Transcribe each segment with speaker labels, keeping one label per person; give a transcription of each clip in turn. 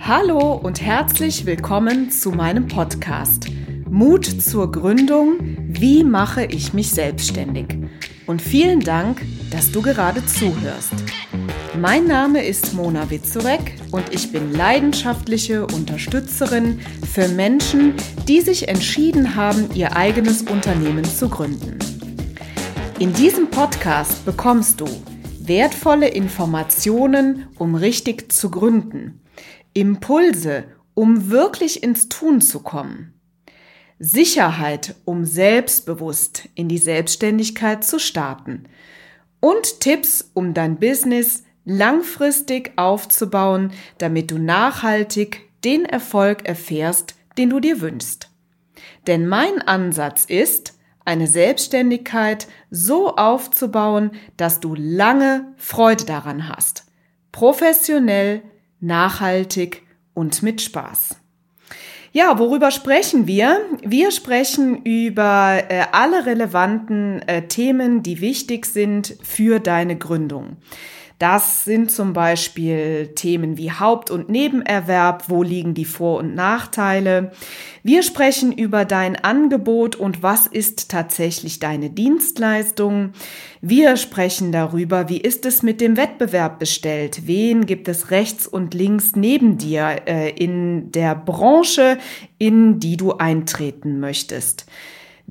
Speaker 1: Hallo und herzlich willkommen zu meinem Podcast Mut zur Gründung, wie mache ich mich selbstständig? Und vielen Dank, dass du gerade zuhörst. Mein Name ist Mona Witzurek und ich bin leidenschaftliche Unterstützerin für Menschen, die sich entschieden haben, ihr eigenes Unternehmen zu gründen. In diesem Podcast bekommst du wertvolle Informationen, um richtig zu gründen, Impulse, um wirklich ins Tun zu kommen, Sicherheit, um selbstbewusst in die Selbstständigkeit zu starten und Tipps, um dein Business langfristig aufzubauen, damit du nachhaltig den Erfolg erfährst, den du dir wünschst. Denn mein Ansatz ist, eine Selbstständigkeit so aufzubauen, dass du lange Freude daran hast. Professionell, nachhaltig und mit Spaß. Ja, worüber sprechen wir? Wir sprechen über äh, alle relevanten äh, Themen, die wichtig sind für deine Gründung. Das sind zum Beispiel Themen wie Haupt- und Nebenerwerb, wo liegen die Vor- und Nachteile. Wir sprechen über dein Angebot und was ist tatsächlich deine Dienstleistung. Wir sprechen darüber, wie ist es mit dem Wettbewerb bestellt? Wen gibt es rechts und links neben dir äh, in der Branche, in die du eintreten möchtest?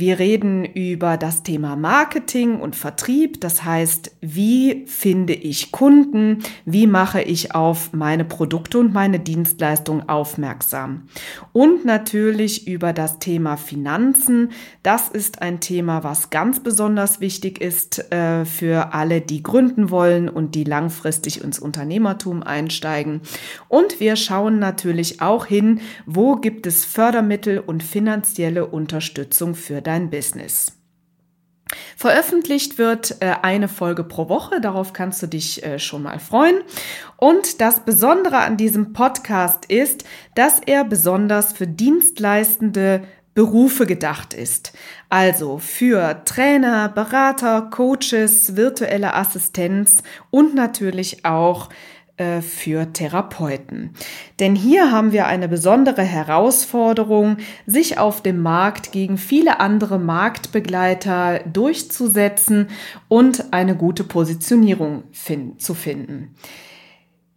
Speaker 1: Wir reden über das Thema Marketing und Vertrieb, das heißt, wie finde ich Kunden, wie mache ich auf meine Produkte und meine Dienstleistungen aufmerksam. Und natürlich über das Thema Finanzen. Das ist ein Thema, was ganz besonders wichtig ist äh, für alle, die gründen wollen und die langfristig ins Unternehmertum einsteigen. Und wir schauen natürlich auch hin, wo gibt es Fördermittel und finanzielle Unterstützung für dein Business. Veröffentlicht wird äh, eine Folge pro Woche, darauf kannst du dich äh, schon mal freuen. Und das Besondere an diesem Podcast ist, dass er besonders für dienstleistende Berufe gedacht ist. Also für Trainer, Berater, Coaches, virtuelle Assistenz und natürlich auch äh, für Therapeuten. Denn hier haben wir eine besondere Herausforderung, sich auf dem Markt gegen viele andere Marktbegleiter durchzusetzen und eine gute Positionierung fin zu finden.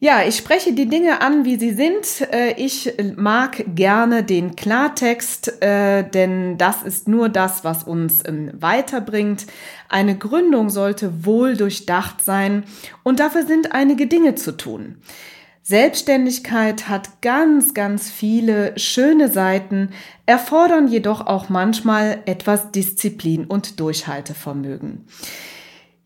Speaker 1: Ja, ich spreche die Dinge an, wie sie sind. Äh, ich mag gerne den Klartext, äh, denn das ist nur das, was uns ähm, weiterbringt. Eine Gründung sollte wohl durchdacht sein und dafür sind einige Dinge zu tun. Selbstständigkeit hat ganz, ganz viele schöne Seiten, erfordern jedoch auch manchmal etwas Disziplin und Durchhaltevermögen.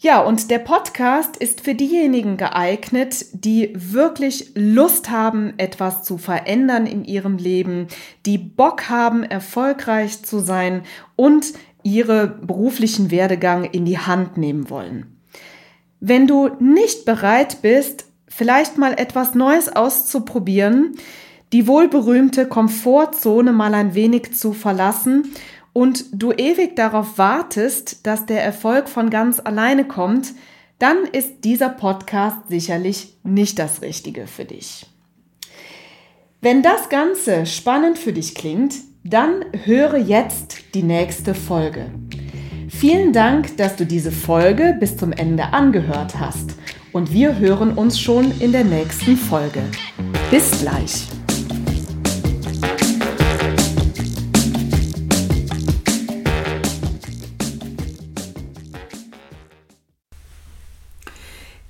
Speaker 1: Ja, und der Podcast ist für diejenigen geeignet, die wirklich Lust haben, etwas zu verändern in ihrem Leben, die Bock haben, erfolgreich zu sein und ihre beruflichen Werdegang in die Hand nehmen wollen. Wenn du nicht bereit bist, vielleicht mal etwas Neues auszuprobieren, die wohlberühmte Komfortzone mal ein wenig zu verlassen und du ewig darauf wartest, dass der Erfolg von ganz alleine kommt, dann ist dieser Podcast sicherlich nicht das Richtige für dich. Wenn das Ganze spannend für dich klingt, dann höre jetzt die nächste Folge. Vielen Dank, dass du diese Folge bis zum Ende angehört hast und wir hören uns schon in der nächsten Folge. Bis gleich.